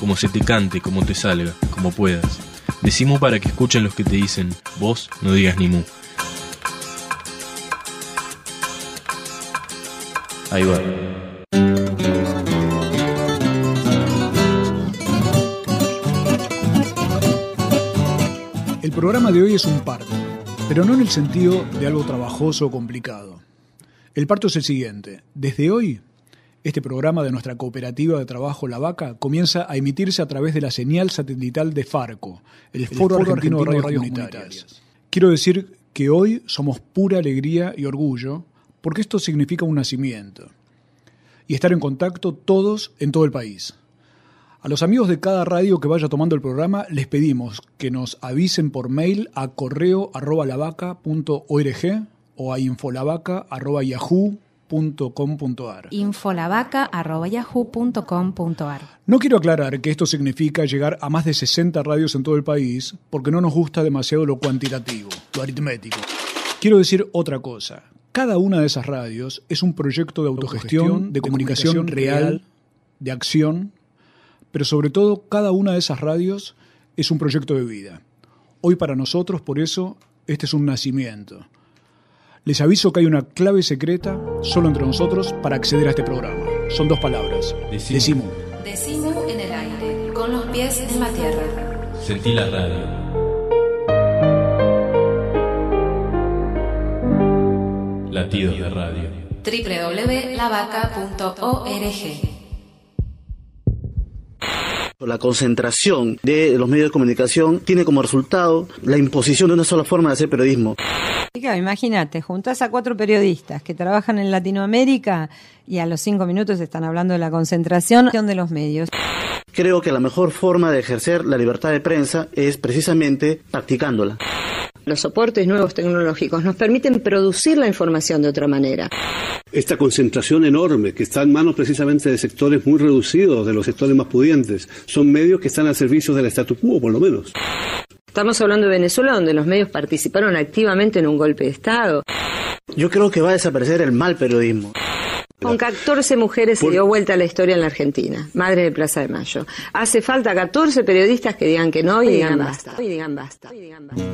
como se te cante, como te salga, como puedas. Decimos para que escuchen los que te dicen, vos no digas ni mu. Ahí va. El programa de hoy es un parto, pero no en el sentido de algo trabajoso o complicado. El parto es el siguiente. Desde hoy, este programa de nuestra cooperativa de trabajo La Vaca comienza a emitirse a través de la señal satelital de Farco, el, Foro, Argentino, de Radios, Comunitarias. Quiero decir que hoy somos pura alegría y orgullo porque esto significa un nacimiento y estar en contacto todos en todo el país. A los amigos de cada radio que vaya tomando el programa les pedimos que nos avisen por mail a correo arroba lavaca.org o a infolavaca arroba. infolavaca.yahoo.com.ar No quiero aclarar que esto significa llegar a más de 60 radios en todo el país porque no nos gusta demasiado lo cuantitativo, lo aritmético. Quiero decir otra cosa. Cada una de esas radios es un proyecto de autogestión, de, comunicación, real, de acción, pero sobre todo cada una de esas radios es un proyecto de vida. Hoy para nosotros, por eso, este es un nacimiento. Les aviso que hay una clave secreta solo entre nosotros para acceder a este programa. Son dos palabras. Decimu. Decimu en el aire, con los pies en la tierra. Sentí la radio. Latidos de radio. www.lavaca.org La concentración de los medios de comunicación tiene como resultado la imposición de una sola forma de hacer periodismo. Imagínate, juntas a cuatro periodistas que trabajan en Latinoamérica y a los cinco minutos están hablando de la concentración de los medios. Creo que la mejor forma de ejercer la libertad de prensa es precisamente practicándola. Los soportes nuevos tecnológicos nos permiten producir la información de otra manera. Esta concentración enorme que está en manos precisamente de sectores muy reducidos, de los sectores más pudientes, son medios que están al servicio del statu quo, por lo menos. Estamos hablando de Venezuela, donde los medios participaron activamente en un golpe de Estado. Yo creo que va a desaparecer el mal periodismo. Con 14 mujeres se dio vuelta a la historia en la Argentina, madre de Plaza de Mayo. Hace falta 14 periodistas que digan que no y digan basta. Y digan basta. Y digan basta.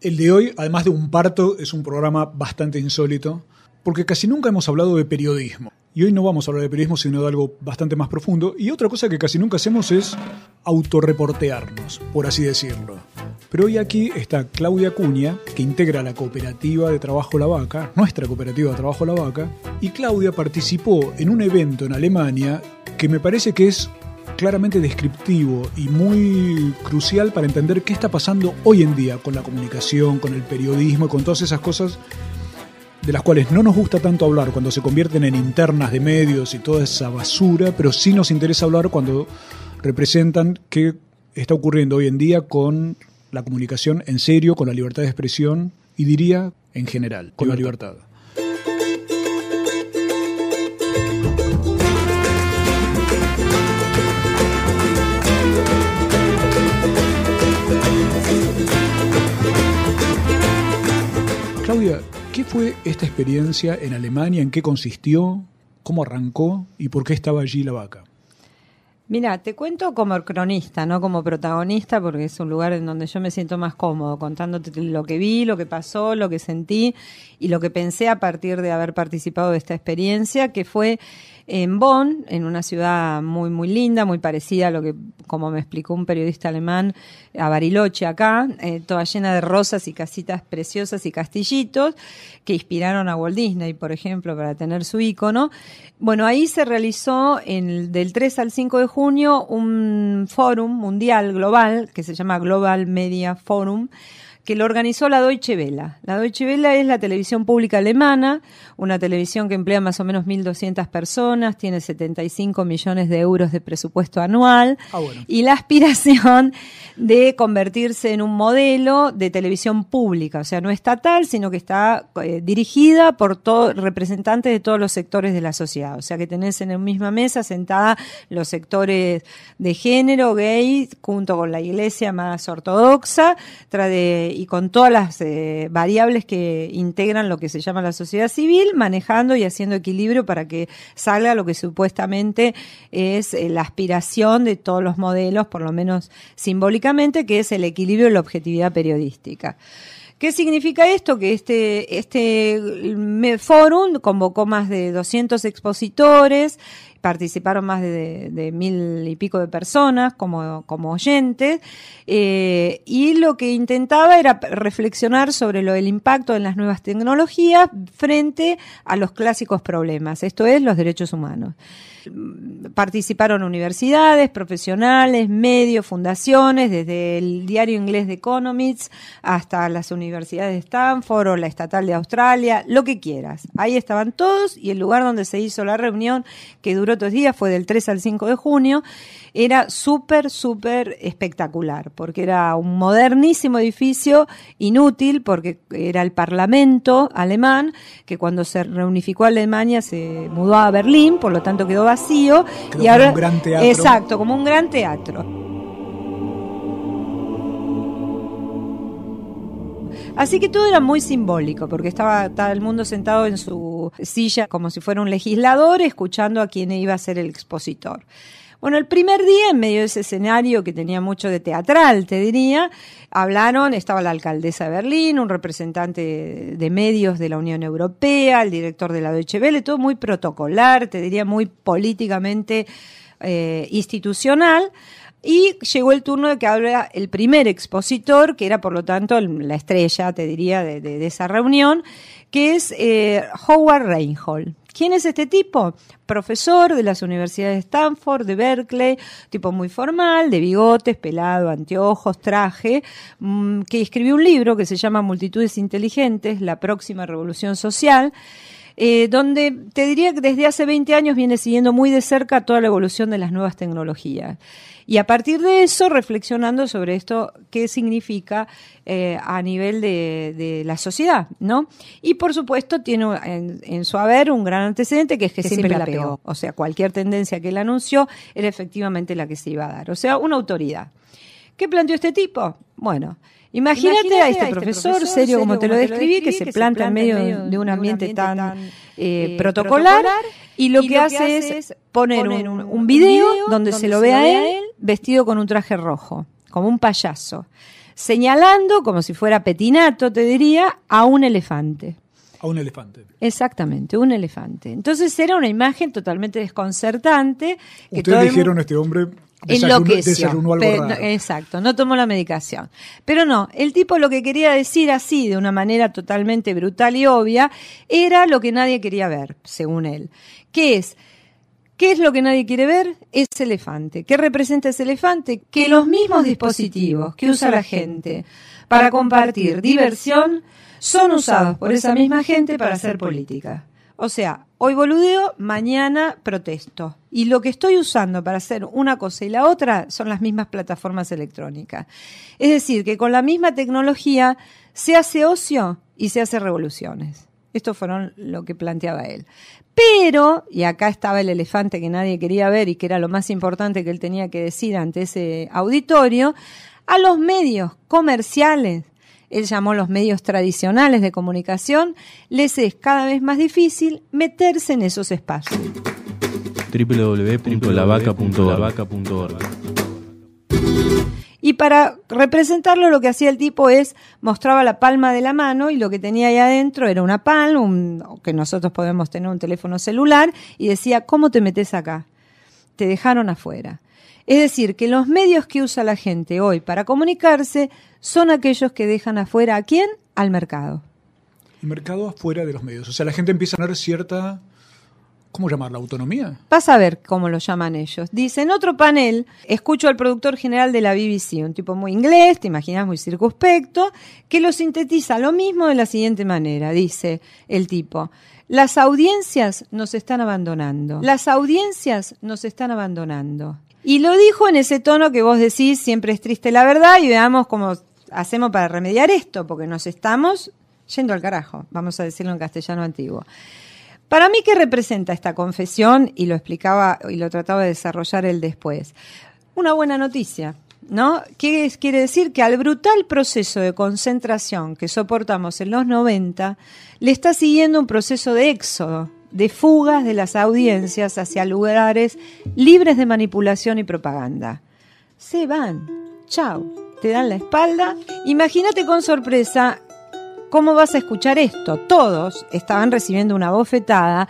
El de hoy, además de un parto, es un programa bastante insólito, porque casi nunca hemos hablado de periodismo. Y hoy no vamos a hablar de periodismo, sino de algo bastante más profundo. Y otra cosa que casi nunca hacemos es autorreportearnos, por así decirlo. Pero hoy aquí está Claudia Cuña, que integra la cooperativa de trabajo La Vaca, nuestra cooperativa de trabajo La Vaca, y Claudia participó en un evento en Alemania que me parece que es claramente descriptivo y muy crucial para entender qué está pasando hoy en día con la comunicación, con el periodismo con todas esas cosas de las cuales no nos gusta tanto hablar cuando se convierten en internas de medios y toda esa basura, pero sí nos interesa hablar cuando representan qué está ocurriendo hoy en día con la comunicación en serio, con la libertad de expresión y diría en general, con la libertad. Claudia, ¿qué fue esta experiencia en Alemania? ¿En qué consistió? ¿Cómo arrancó? ¿Y por qué estaba allí la vaca? Mira, te cuento como cronista, no como protagonista, porque es un lugar en donde yo me siento más cómodo, contándote lo que vi, lo que pasó, lo que sentí y lo que pensé a partir de haber participado de esta experiencia, que fue en Bonn, en una ciudad muy, muy linda, muy parecida a lo que, como me explicó un periodista alemán, a Bariloche acá, eh, toda llena de rosas y casitas preciosas y castillitos que inspiraron a Walt Disney, por ejemplo, para tener su ícono. Bueno, ahí se realizó en, del 3 al 5 de junio un fórum mundial global que se llama Global Media Forum, que lo organizó la Deutsche Welle. La Deutsche Welle es la televisión pública alemana, una televisión que emplea más o menos 1.200 personas, tiene 75 millones de euros de presupuesto anual Ah, bueno. y la aspiración de convertirse en un modelo de televisión pública, o sea, no estatal, sino que está eh, dirigida por todo, representantes de todos los sectores de la sociedad. O sea, que tenés en la misma mesa sentada los sectores de género, gay, junto con la iglesia más ortodoxa, tra- y con todas las eh, variables que integran lo que se llama la sociedad civil, manejando y haciendo equilibrio para que salga lo que supuestamente es eh, la aspiración de todos los modelos, por lo menos simbólicamente, que es el equilibrio y la objetividad periodística. ¿Qué significa esto? Que este, este me- fórum convocó más de 200 expositores, participaron más de, mil y pico de personas como, como oyentes, eh, y lo que intentaba era reflexionar sobre lo del impacto en las nuevas tecnologías frente a los clásicos problemas, esto es, los derechos humanos participaron universidades, profesionales, medios, fundaciones, desde el diario inglés de Economics hasta las universidades de Stanford o la estatal de Australia, lo que quieras. Ahí estaban todos y el lugar donde se hizo la reunión, que duró dos días, fue del 3 al 5 de junio, era súper, súper espectacular, porque era un modernísimo edificio, inútil, porque era el Parlamento alemán, que cuando se reunificó Alemania se mudó a Berlín, por lo tanto quedó vacío. Y como ahora, un gran teatro. Exacto, como un gran teatro. Así que todo era muy simbólico, porque estaba todo el mundo sentado en su silla como si fuera un legislador, escuchando a quien iba a ser el expositor. Bueno, el primer día, en medio de ese escenario que tenía mucho de teatral, te diría, hablaron, estaba la alcaldesa de Berlín, un representante de medios de la Unión Europea, el director de la Deutsche Welle, todo muy protocolar, te diría muy políticamente eh, institucional. Y llegó el turno de que habla el primer expositor, que era por lo tanto la estrella, te diría, de esa reunión, que es eh, Howard Reinhold. ¿Quién es este tipo? Profesor de las universidades de Stanford, de Berkeley, tipo muy formal, de bigotes, pelado, anteojos, traje, mm, que escribió un libro que se llama Multitudes Inteligentes, la próxima revolución social, eh, donde te diría que desde hace 20 años viene siguiendo muy de cerca toda la evolución de las nuevas tecnologías. Y a partir de eso, reflexionando sobre esto, qué significa eh, a nivel de, de la sociedad, ¿no? Y por supuesto tiene en, en su haber un gran antecedente que es que, siempre, la pegó. O sea, cualquier tendencia que él anunció era efectivamente la que se iba a dar. O sea, una autoridad. ¿Qué planteó este tipo? Bueno, imagínate, a este, profesor, serio como te lo describí, que se planta en medio de un ambiente tan eh, protocolar, y lo que hace es poner un, un video donde se lo ve a él vestido con un traje rojo, como un payaso, señalando, como si fuera petinato, te diría, a un elefante. A un elefante. Exactamente, un elefante. Entonces era una imagen totalmente desconcertante. Que Ustedes dijeron este hombre enloqueció. desayunó algo Pe- raro. no, exacto, no tomó la medicación. Pero no, el tipo lo que quería decir así, de una manera totalmente brutal y obvia, era lo que nadie quería ver, según él. ¿Qué es? ¿Qué es lo que nadie quiere ver? Ese elefante. ¿Qué representa ese elefante? Que los mismos dispositivos que usa la gente para compartir diversión son usados por esa misma gente para hacer política. O sea, hoy boludeo, mañana protesto. Y lo que estoy usando para hacer una cosa y la otra son las mismas plataformas electrónicas. Es decir, que con la misma tecnología se hace ocio y se hace revoluciones. Esto fueron lo que planteaba él. Pero, y acá estaba el elefante que nadie quería ver y que era lo más importante que él tenía que decir ante ese auditorio, a los medios comerciales, él llamó los medios tradicionales de comunicación, les es cada vez más difícil meterse en esos espacios. www.lavaca.org Y para representarlo lo que hacía el tipo es mostraba la palma de la mano y lo que tenía ahí adentro era una palma, un, que nosotros podemos tener un teléfono celular y decía, ¿cómo te metes acá? Te dejaron afuera. Es decir, que los medios que usa la gente hoy para comunicarse son aquellos que dejan afuera a quién? Al mercado. El mercado afuera de los medios. O sea, la gente empieza a tener cierta ¿Cómo llamarla? ¿Autonomía? Vas a ver cómo lo llaman ellos. Dice, en otro panel, escucho al productor general de la BBC, un tipo muy inglés, te imaginas muy circunspecto, que lo sintetiza lo mismo de la siguiente manera. Dice el tipo, las audiencias nos están abandonando. Las audiencias nos están abandonando. Y lo dijo en ese tono que vos decís, siempre es triste la verdad, y veamos cómo hacemos para remediar esto, porque nos estamos yendo al carajo, vamos a decirlo en castellano antiguo. Para mí, ¿qué representa esta confesión? Y lo explicaba y lo trataba de desarrollar él después. Una buena noticia, ¿no? ¿Qué quiere decir? Que al brutal proceso de concentración que soportamos en los 90, le está siguiendo un proceso de éxodo, de fugas de las audiencias hacia lugares libres de manipulación y propaganda. Se van, chao, te dan la espalda. Imagínate con sorpresa ¿Cómo vas a escuchar esto? Todos estaban recibiendo una bofetada.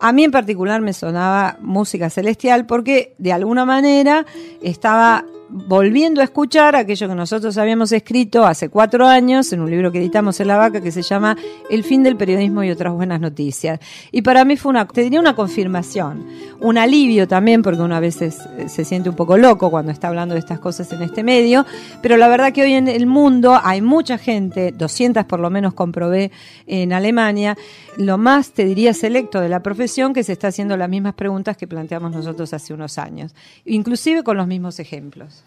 A mí en particular me sonaba música celestial porque de alguna manera estaba volviendo a escuchar aquello que nosotros habíamos escrito hace cuatro años en un libro que editamos en La Vaca que se llama El fin del periodismo y otras buenas noticias. Y para mí fue una, te diría una confirmación, un alivio también, porque uno a veces eh, se siente un poco loco cuando está hablando de estas cosas en este medio, pero la verdad que hoy en el mundo hay mucha gente, 200 por lo menos comprobé en Alemania, lo más, te diría, selecto de la profesión que se está haciendo las mismas preguntas que planteamos nosotros hace unos años, inclusive con los mismos ejemplos.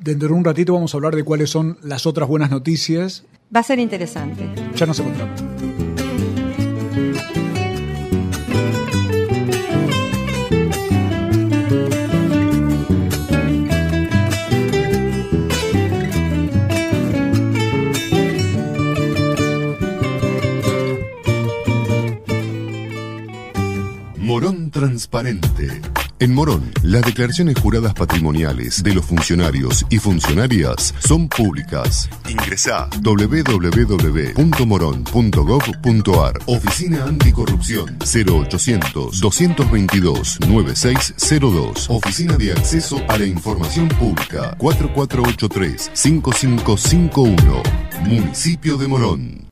Dentro de un ratito vamos a hablar de cuáles son las otras buenas noticias. Va a ser interesante. Ya nos encontramos. Morón Transparente. En Morón, las declaraciones juradas patrimoniales de los funcionarios y funcionarias son públicas. Ingresa www.moron.gov.ar Oficina Anticorrupción 0800 222 9602 Oficina de Acceso a la Información Pública 4483 5551 Municipio de Morón.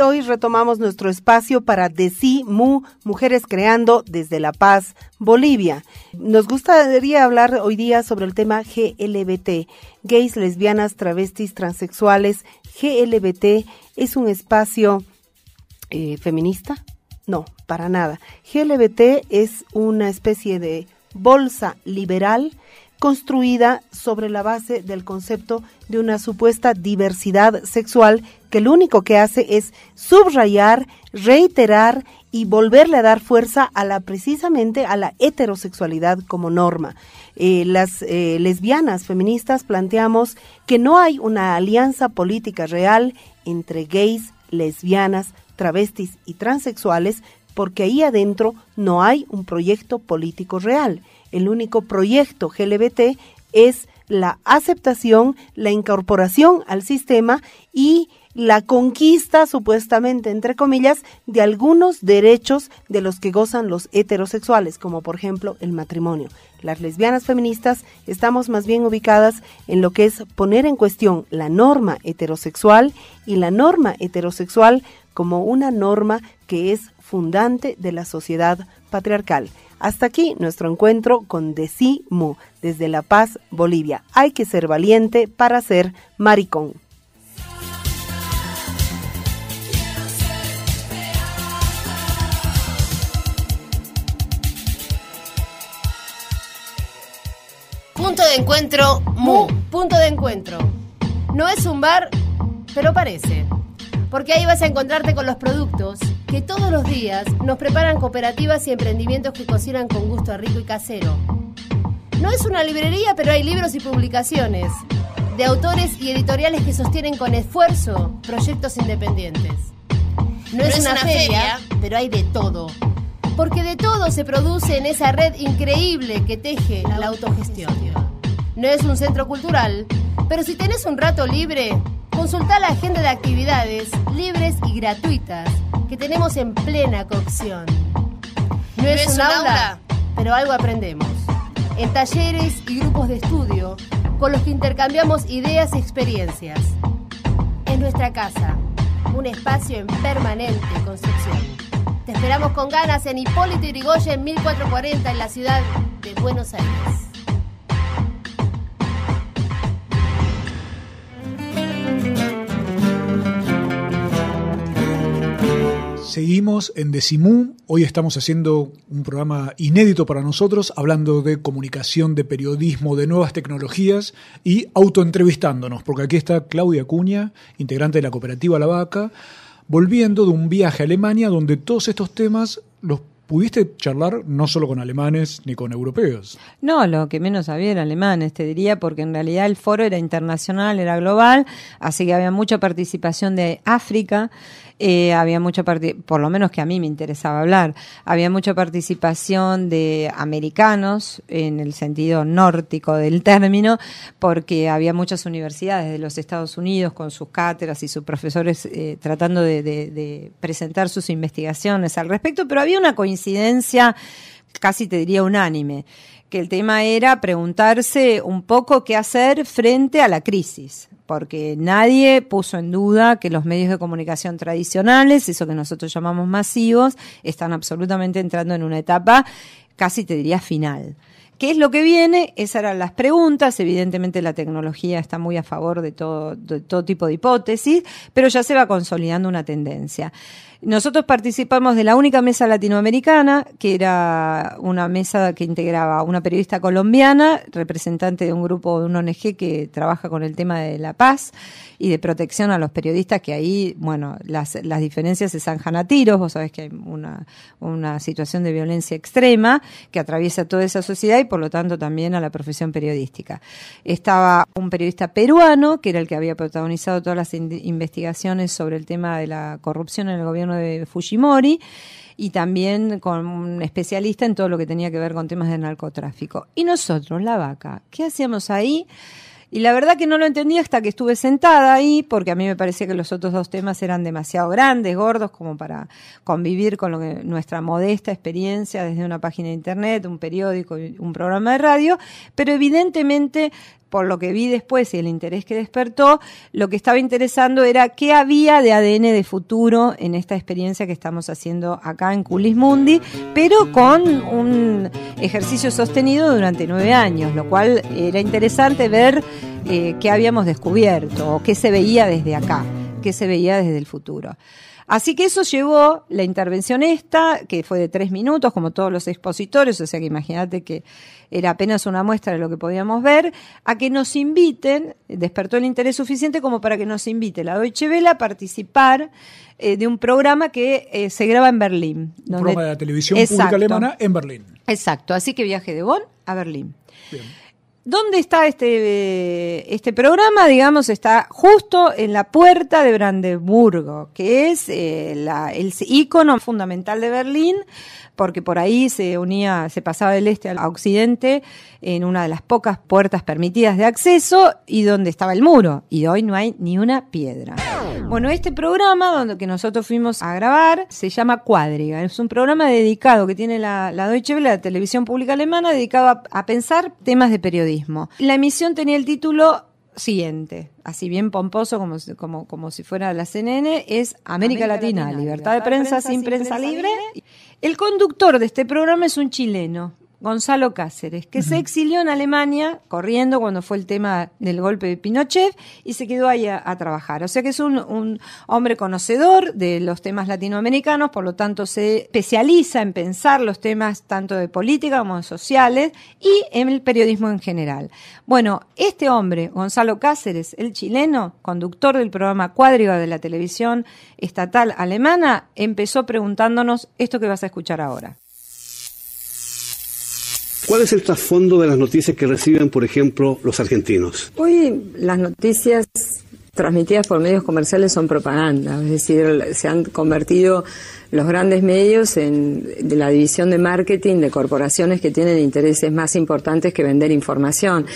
Hoy retomamos nuestro espacio para Mu, Mujeres Creando desde La Paz, Bolivia. Nos gustaría hablar hoy día sobre el tema GLBT, gays, lesbianas, travestis, transexuales. GLBT es un espacio eh, feminista? No, para nada. GLBT es una especie de bolsa liberal construida sobre la base del concepto de una supuesta diversidad sexual que lo único que hace es subrayar, reiterar y volverle a dar fuerza a la precisamente a la heterosexualidad como norma. Eh, las eh, lesbianas feministas planteamos que no hay una alianza política real entre gays, lesbianas, travestis y transexuales porque ahí adentro no hay un proyecto político real el único proyecto GLBT es la aceptación, la incorporación al sistema y la conquista, supuestamente, entre comillas, de algunos derechos de los que gozan los heterosexuales, como por ejemplo el matrimonio. Las lesbianas feministas estamos más bien ubicadas en lo que es poner en cuestión la norma heterosexual y la norma heterosexual como una norma que es fundante de la sociedad patriarcal. Hasta aquí nuestro encuentro con Decimu desde La Paz, Bolivia. Hay que ser valiente para ser maricón. Punto de encuentro, Mu. Punto de encuentro. No es un bar, pero parece porque ahí vas a encontrarte con los productos que todos los días nos preparan cooperativas y emprendimientos que cocinan con gusto a rico y casero. No es una librería, pero hay libros y publicaciones de autores y editoriales que sostienen con esfuerzo proyectos independientes. No, es, una, feria, pero hay de todo. Porque de todo se produce en esa red increíble que teje la autogestión. No es un centro cultural, pero si tenés un rato libre, Consulta la agenda de actividades libres y gratuitas que tenemos en plena cocción. No, es, un aula, pero algo aprendemos. En talleres y grupos de estudio con los que intercambiamos ideas y experiencias. En nuestra casa, un espacio en permanente construcción. Te esperamos con ganas en Hipólito Yrigoyen 1440 en la ciudad de Buenos Aires. Seguimos en Decimú. Hoy estamos haciendo un programa inédito para nosotros, hablando de comunicación, de periodismo, de nuevas tecnologías y autoentrevistándonos, porque aquí está Claudia Cuña, integrante de la cooperativa La Vaca, volviendo de un viaje a Alemania donde todos estos temas los pudiste charlar no solo con alemanes ni con europeos. No, lo que menos había era alemanes, te diría, porque en realidad el foro era internacional, era global, así que había mucha participación de África, eh, había mucha por lo menos que a mí me interesaba hablar, había mucha participación de americanos en el sentido nórtico del término, porque había muchas universidades de los Estados Unidos con sus cátedras y sus profesores eh, tratando de, de presentar sus investigaciones al respecto, pero había una coincidencia casi te diría unánime, que el tema era preguntarse un poco qué hacer frente a la crisis porque nadie puso en duda que los medios de comunicación tradicionales, eso que nosotros llamamos masivos, están absolutamente entrando en una etapa casi te diría final. ¿Qué es lo que viene? Esas eran las preguntas. Evidentemente la tecnología está muy a favor de todo, de todo tipo de hipótesis, pero ya se va consolidando una tendencia. Nosotros participamos de la única mesa latinoamericana, que era una mesa que integraba una periodista colombiana, representante de un grupo de un ONG que trabaja con el tema de la paz y de protección a los periodistas, que ahí, bueno, las, las diferencias se zanjan a tiros, vos sabés que hay una, una situación de violencia extrema que atraviesa toda esa sociedad y por lo tanto también a la profesión periodística. Estaba un periodista peruano, que era el que había protagonizado todas las investigaciones sobre el tema de la corrupción en el gobierno de Fujimori y también con un especialista en todo lo que tenía que ver con temas de narcotráfico. Y nosotros, la vaca, ¿qué hacíamos ahí? Y la verdad que no lo entendí hasta que estuve sentada ahí, porque a mí me parecía que los otros dos temas eran demasiado grandes, gordos, como para convivir con lo que, nuestra modesta experiencia desde una página de internet, un periódico, un programa de radio, pero evidentemente por lo que vi después y el interés que despertó, lo que estaba interesando era qué había de ADN de futuro en esta experiencia que estamos haciendo acá en Culismundi, pero con un ejercicio sostenido durante nueve años, lo cual era interesante ver eh, qué habíamos descubierto o qué se veía desde acá, qué se veía desde el futuro. Así que eso llevó la intervención esta, que fue de tres minutos, como todos los expositores, o sea que imagínate que era apenas una muestra de lo que podíamos ver, a que nos inviten, despertó el interés suficiente como para que nos invite la Deutsche Welle a participar eh, de un programa que eh, se graba en Berlín. Un programa de la televisión pública alemana en Berlín. Exacto, así que viaje de Bonn a Berlín. Bien. ¿Dónde está este, este programa? Digamos, está justo en la puerta de Brandeburgo, que es eh, la, el icono fundamental de Berlín, porque por ahí se unía, se pasaba del este al occidente en una de las pocas puertas permitidas de acceso y donde estaba el muro. Y hoy no hay ni una piedra. Bueno, este programa donde que nosotros fuimos a grabar se llama Cuadriga. Es un programa dedicado que tiene la, la Deutsche Welle, la televisión pública alemana, dedicado a, a pensar temas de periodismo. La emisión tenía el título siguiente, así bien pomposo como, como, como si fuera la CNN, es América, Latina, libertad, de prensa, sin prensa, libre. El conductor de este programa es un chileno, Gonzalo Cáceres, que se exilió en Alemania corriendo cuando fue el tema del golpe de Pinochet y se quedó ahí a, trabajar. O sea que es un, hombre conocedor de los temas latinoamericanos, por lo tanto se especializa en pensar los temas tanto de política como de sociales y en el periodismo en general. Bueno, este hombre, Gonzalo Cáceres, el chileno, conductor del programa Cuadriga de la televisión estatal alemana, empezó preguntándonos esto que vas a escuchar ahora. ¿Cuál es el trasfondo de las noticias que reciben, por ejemplo, los argentinos? Hoy las noticias transmitidas por medios comerciales son propaganda, es decir, se han convertido los grandes medios en, de la división de marketing de corporaciones que tienen intereses más importantes que vender información.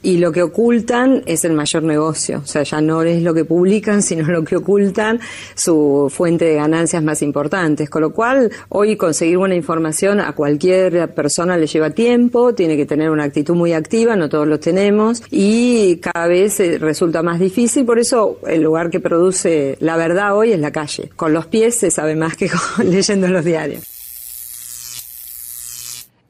Y lo que ocultan es el mayor negocio. O sea, ya no es lo que publican, sino lo que ocultan, su fuente de ganancias más importantes. Con lo cual, hoy conseguir buena información a cualquier persona le lleva tiempo, tiene que tener una actitud muy activa, no todos lo tenemos, y cada vez eh, resulta más difícil. Por eso eso el lugar que produce la verdad hoy es la calle. Con los pies se sabe más que leyendo los diarios.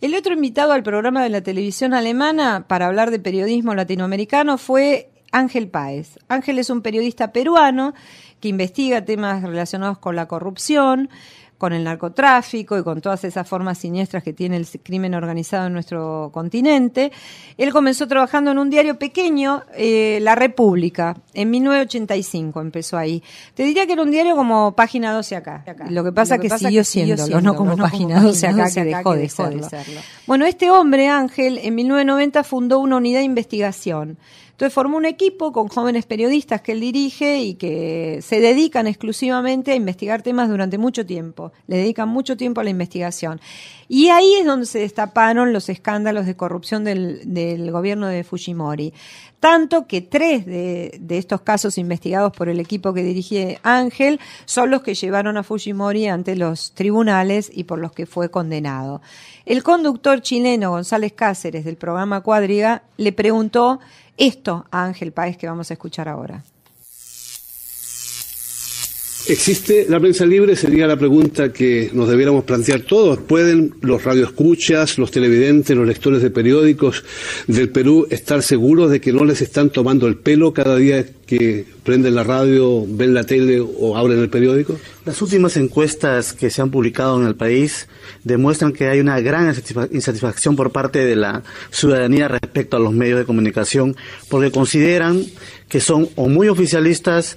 El otro invitado al programa de la televisión alemana para hablar de periodismo latinoamericano fue Ángel Páez. Ángel es un periodista peruano que investiga temas relacionados con la corrupción, con el narcotráfico y con todas esas formas siniestras que tiene el crimen organizado en nuestro continente. Él comenzó trabajando en un diario pequeño, eh, La República, en 1985 empezó ahí. Te diría que era un diario como Página 12 acá. Lo que pasa es que, siguió siendo, no como Página 12 acá, que dejó, de, serlo. Bueno, este hombre, Ángel, en 1990 fundó una unidad de investigación entonces formó un equipo con jóvenes periodistas que él dirige y que se dedican exclusivamente a investigar temas durante mucho tiempo, le dedican mucho tiempo a la investigación. Y ahí es donde se destaparon los escándalos de corrupción del, gobierno de Fujimori. Tanto que tres de, estos casos investigados por el equipo que dirige Ángel son los que llevaron a Fujimori ante los tribunales y por los que fue condenado. El conductor chileno González Cáceres del programa Cuadriga le preguntó esto Ángel Páez que vamos a escuchar ahora. ¿Existe la prensa libre? Sería la pregunta que nos debiéramos plantear todos. ¿Pueden los radioescuchas, los televidentes, los lectores de periódicos del Perú estar seguros de que no les están tomando el pelo cada día que prenden la radio, ven la tele o abren el periódico? Las últimas encuestas que se han publicado en el país demuestran que hay una gran insatisfacción por parte de la ciudadanía respecto a los medios de comunicación porque consideran que son o muy oficialistas,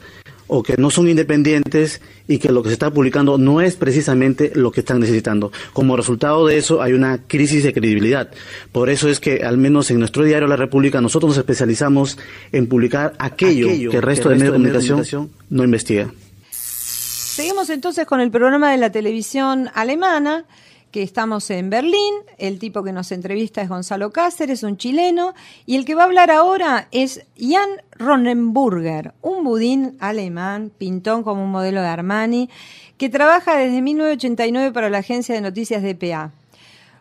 o que no son independientes y que lo que se está publicando no es precisamente lo que están necesitando. Como resultado de eso hay una crisis de credibilidad. Por eso es que al menos en nuestro diario La República nosotros nos especializamos en publicar aquello, que el resto, de medios de comunicación no investiga. Seguimos entonces con el programa de la televisión alemana que estamos en Berlín, el tipo que nos entrevista es Gonzalo Cáceres, un chileno, y el que va a hablar ahora es Jan Ronenburger, un budín alemán, pintón como un modelo de Armani, que trabaja desde 1989 para la agencia de noticias DPA.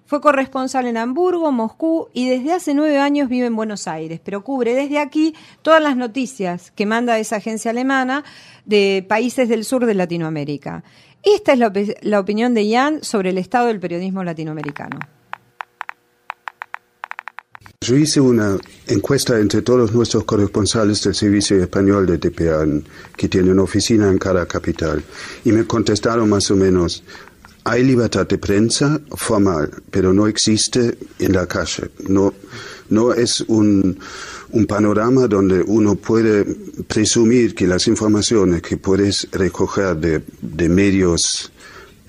Fue corresponsal en Hamburgo, Moscú y desde hace nueve años vive en Buenos Aires, pero cubre desde aquí todas las noticias que manda esa agencia alemana de países del sur de Latinoamérica. Esta es la, opinión de Ian sobre el estado del periodismo latinoamericano. Yo hice una encuesta entre todos nuestros corresponsales del Servicio Español de TPA, que tiene una oficina en cada capital, y me contestaron más o menos, hay libertad de prensa formal, pero no existe en la calle. No, no es un, un panorama donde uno puede presumir que las informaciones que puedes recoger de, medios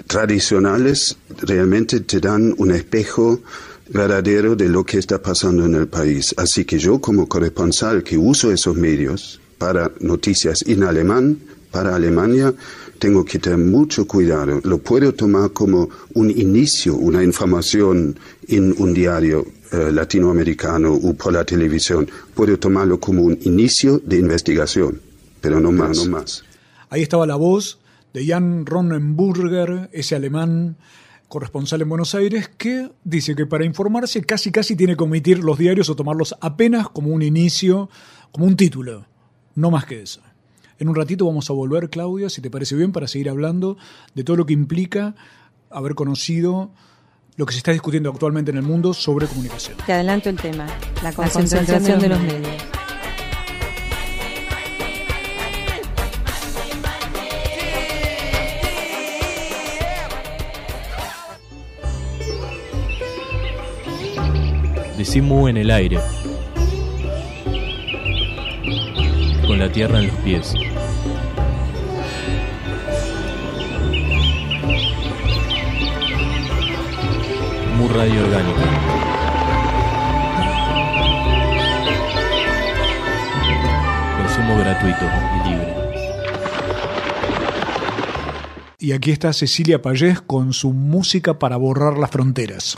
tradicionales realmente te dan un espejo verdadero de lo que está pasando en el país. Así que yo como corresponsal que uso esos medios para noticias en alemán, para Alemania, tengo que tener mucho cuidado. Lo puedo tomar como un inicio, una información en un diario eh, latinoamericano o por la televisión, puedo tomarlo como un inicio de investigación, pero no más. no más. Ahí estaba la voz de Jan Ronenburger, ese alemán corresponsal en Buenos Aires, que dice que para informarse casi casi tiene que omitir los diarios o tomarlos apenas como un inicio, como un título, no más que eso. En un ratito vamos a volver, Claudia, si te parece bien, para seguir hablando de todo lo que implica haber conocido lo que se está discutiendo actualmente en el mundo sobre comunicación. Te adelanto el tema, la concentración, de, los medios. Decimos en el aire, con la tierra en los pies. Radio Orgánica. Consumo gratuito y libre. Y aquí está Cecilia Payés con su música para borrar las fronteras.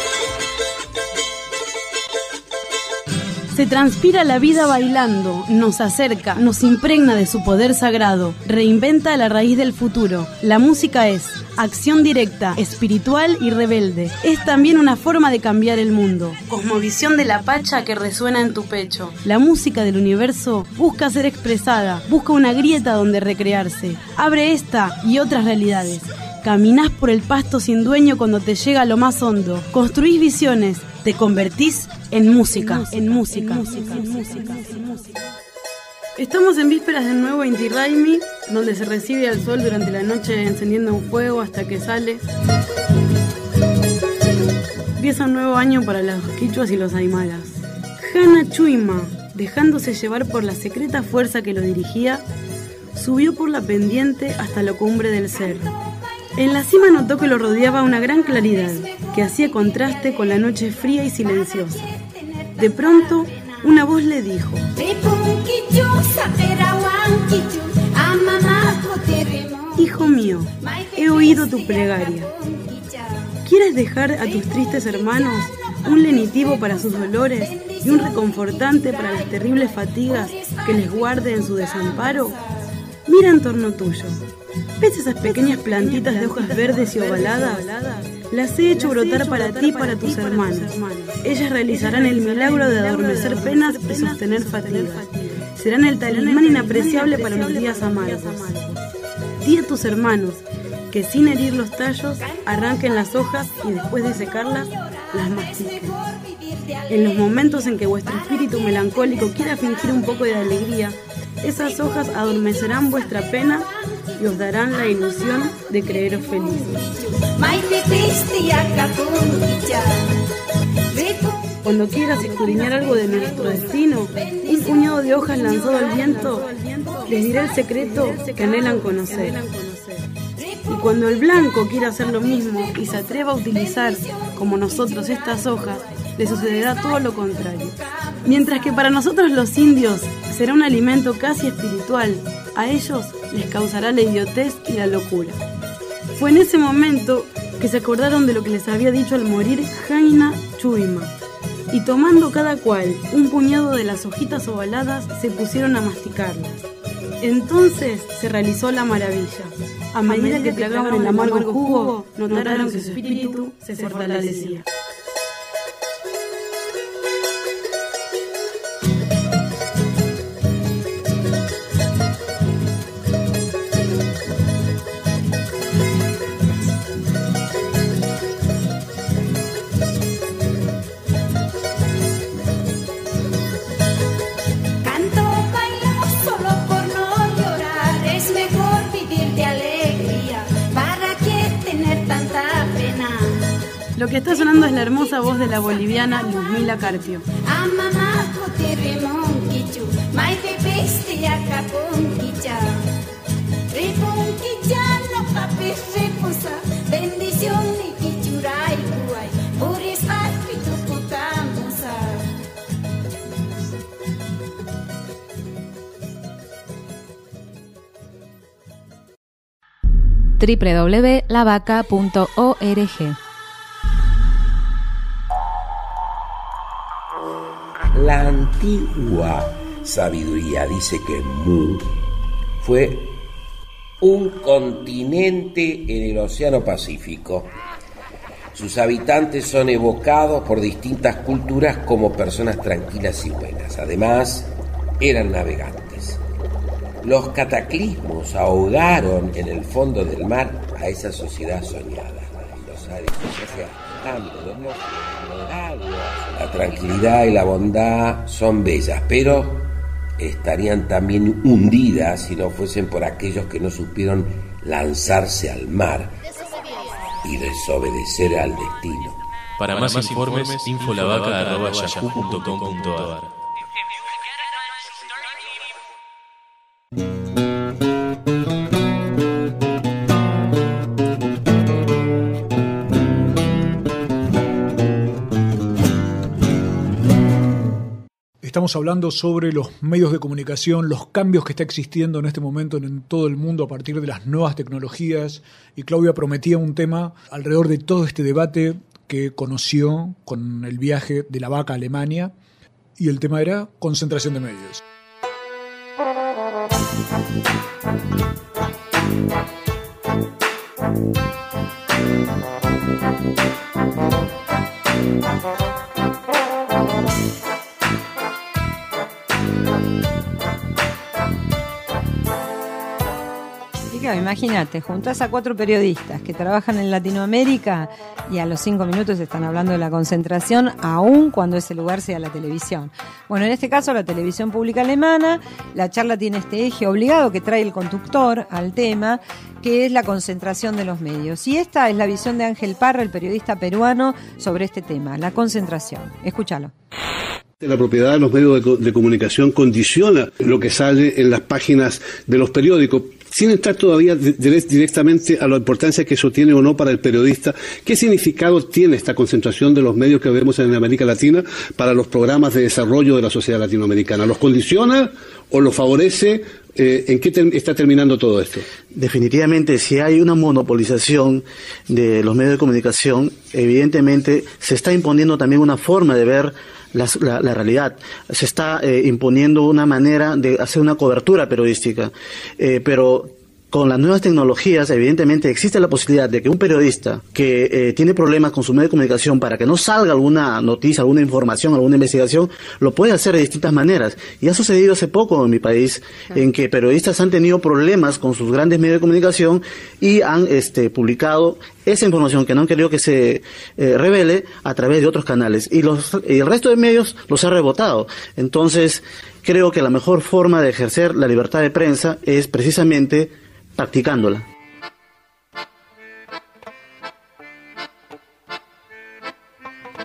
Se transpira la vida bailando, nos acerca, nos impregna de su poder sagrado, reinventa la raíz del futuro. La música es acción directa, espiritual y rebelde. Es también una forma de cambiar el mundo. Cosmovisión de la pacha que resuena en tu pecho. La música del universo busca ser expresada, busca una grieta donde recrearse. Abre esta y otras realidades. Caminás por el pasto sin dueño cuando te llega lo más hondo. Construís visiones, te convertís en música, en música, en música. Estamos en vísperas del nuevo Inti Raimi, donde se recibe al sol durante la noche encendiendo un fuego hasta que sale. Empieza un nuevo año para los quichuas y los aymaras. Hana Chuima, dejándose llevar por la secreta fuerza que lo dirigía, subió por la pendiente hasta la cumbre del cerro. En la cima notó que lo rodeaba una gran claridad, que hacía contraste con la noche fría y silenciosa. De pronto, una voz le dijo, Hijo mío, he oído tu plegaria. ¿Quieres dejar a tus tristes hermanos un lenitivo para sus dolores y un reconfortante para las terribles fatigas que les guarde en su desamparo? Mira en torno tuyo. ¿Ves esas pequeñas plantitas de hojas verdes y ovaladas? Las he hecho brotar para ti y para tus hermanos. Ellas realizarán el milagro de adormecer penas y sostener fatigas. Serán el talismán inapreciable para los días amargos. Di a tus hermanos que sin herir los tallos arranquen las hojas y después de secarlas las mastiquen. En los momentos en que vuestro espíritu melancólico quiera fingir un poco de alegría, esas hojas adormecerán vuestra pena y os darán la ilusión de creeros felices. Cuando quieras escudriñar algo de nuestro destino, un puñado de hojas lanzado al viento les dirá el secreto que anhelan conocer. Y cuando el blanco quiera hacer lo mismo y se atreva a utilizar, como nosotros, estas hojas, le sucederá todo lo contrario. Mientras que para nosotros los indios será un alimento casi espiritual, a ellos les causará la idiotez y la locura. Fue en ese momento que se acordaron de lo que les había dicho al morir Jaina Chuima, y tomando cada cual un puñado de las hojitas ovaladas se pusieron a masticarlas. Entonces se realizó la maravilla. A medida que tragaban el amargo jugo, notaron que su espíritu se fortalecía. Que está sonando es la hermosa voz de la boliviana Luzmila Carpio. Amama La antigua sabiduría dice que Mu fue un continente en el Océano Pacífico. Sus habitantes son evocados por distintas culturas como personas tranquilas y buenas. Además, eran navegantes. Los cataclismos ahogaron en el fondo del mar a esa sociedad soñada. Los aires, o sea, La tranquilidad y la bondad son bellas, pero estarían también hundidas si no fuesen por aquellos que no supieron lanzarse al mar y desobedecer al destino. Para más informes, infolavaca.yahoo.com.ar Estamos hablando sobre los medios de comunicación, los cambios que está existiendo en este momento en todo el mundo a partir de las nuevas tecnologías. Y Claudia prometía un tema alrededor de todo este debate que conoció con el viaje de la vaca a Alemania. y el tema era concentración de medios. Imagínate, juntas a cuatro periodistas que trabajan en Latinoamérica y a los cinco minutos están hablando de la concentración, aun cuando ese lugar sea la televisión. Bueno, en este caso la televisión pública alemana, la charla tiene este eje obligado que trae el conductor al tema, que es la concentración de los medios. Y esta es la visión de Ángel Parra, el periodista peruano, sobre este tema, la concentración. Escúchalo. La propiedad de los medios de comunicación condiciona lo que sale en las páginas de los periódicos. Sin entrar todavía di- direct- directamente a la importancia que eso tiene o no para el periodista, ¿qué significado tiene esta concentración de los medios que vemos en América Latina para los programas de desarrollo de la sociedad latinoamericana? ¿Los condiciona o los favorece? Eh, ¿En qué ter- está terminando todo esto? Definitivamente, si hay una monopolización de los medios de comunicación, evidentemente se está imponiendo también una forma de ver las- la, la realidad. Se está eh, imponiendo una manera de hacer una cobertura periodística. Eh, pero con las nuevas tecnologías, evidentemente existe la posibilidad de que un periodista que eh, tiene problemas con su medio de comunicación para que no salga alguna noticia, alguna información, alguna investigación, lo puede hacer de distintas maneras. Y ha sucedido hace poco en mi país, en que periodistas han tenido problemas con sus grandes medios de comunicación y han este, publicado esa información que no han querido que se eh, revele a través de otros canales. Y, los, y el resto de medios los ha rebotado. Entonces, creo que la mejor forma de ejercer la libertad de prensa es precisamente practicándola.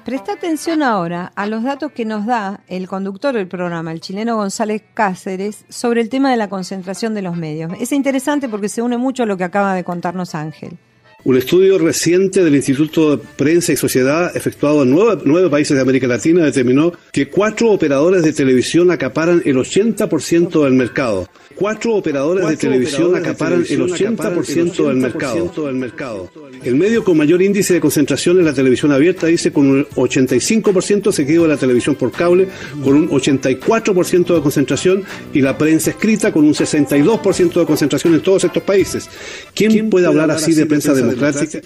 Presta atención ahora a los datos que nos da el conductor del programa, el chileno González Cáceres, sobre el tema de la concentración de los medios. Es interesante porque se une mucho a lo que acaba de contarnos Ángel. Un estudio reciente del Instituto de Prensa y Sociedad, efectuado en nueve, nueve países de América Latina, determinó que cuatro operadores de televisión acaparan el 80% del mercado. Cuatro operadores de televisión acaparan el 80% del mercado. del mercado. El medio con mayor índice de concentración es la televisión abierta, dice, con un 85% seguido de la televisión por cable, con un 84% de concentración, y la prensa escrita con un 62% de concentración en todos estos países. ¿Quién, puede hablar así de prensa democrática?